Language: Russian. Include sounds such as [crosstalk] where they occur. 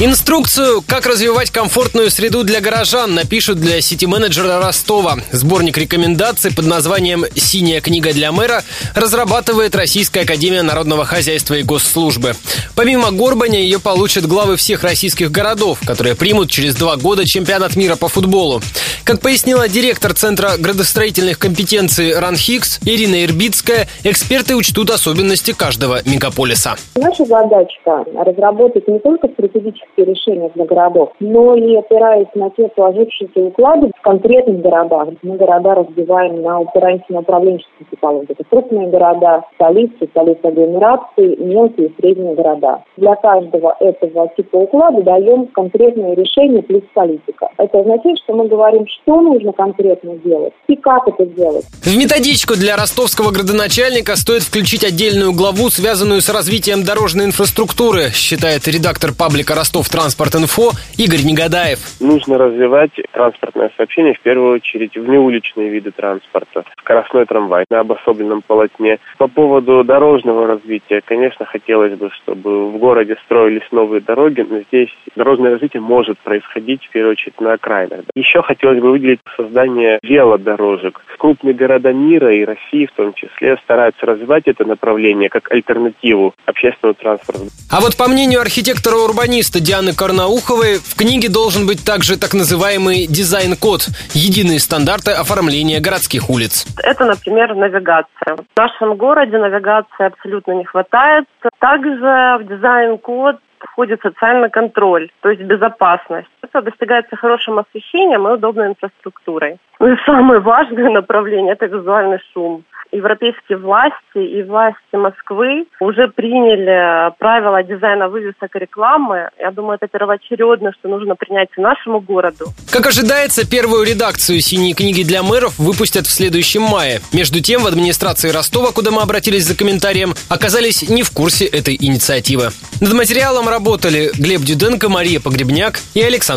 Инструкцию, как развивать комфортную среду для горожан, напишут для сити-менеджера Ростова. Сборник рекомендаций под названием «Синяя книга для мэра» разрабатывает Российская Академия Народного Хозяйства и Госслужбы. Помимо Горбаня, ее получат главы всех российских городов, которые примут через два года чемпионат мира по футболу. Как пояснила директор Центра градостроительных компетенций РАНХИКС Ирина Ирбицкая, эксперты учтут особенности каждого мегаполиса. Наша задача разработать не только стратегические решения для городов, но и опираясь на те сложившиеся уклады в конкретных городах. Мы города разбиваем на опираемся на управленческие типологии. Это крупные города, столицы, столицы агломерации, мелкие и средние города. Для каждого этого типа уклада даем конкретное решение плюс политика. Это означает, что мы говорим, что нужно конкретно делать и как это делать. В методичку для ростовского градоначальника стоит включить отдельную главу, связанную с развитием дорожной инфраструктуры, считает редактор паблика Ростов Транспорт Инфо Игорь Негадаев. Нужно развивать транспортное сообщение в первую очередь в неуличные виды транспорта. Скоростной трамвай на обособленном полотне. По поводу дорожного развития, конечно, хотелось бы, чтобы в городе строились новые дороги, но здесь дорожное развитие может происходить в первую очередь на окраинах. Еще хотелось бы выделить создание велодорожек. Крупные города мира и России в том числе стараются развивать это направление как альтернативу общественному транспорту. А вот по мнению архитектора-урбаниста Дианы Карнауховой, в книге должен быть также так называемый дизайн-код – единые стандарты оформления городских улиц. Это, например, навигация. В нашем городе навигации абсолютно не хватает. Также в дизайн-код входит социальный контроль, то есть безопасность. Это достигается хорошим освещением и удобной инфраструктурой. Ну и самое важное [laughs] направление – это визуальный шум европейские власти и власти Москвы уже приняли правила дизайна вывесок и рекламы. Я думаю, это первоочередно, что нужно принять нашему городу. Как ожидается, первую редакцию «Синей книги для мэров» выпустят в следующем мае. Между тем, в администрации Ростова, куда мы обратились за комментарием, оказались не в курсе этой инициативы. Над материалом работали Глеб Дюденко, Мария Погребняк и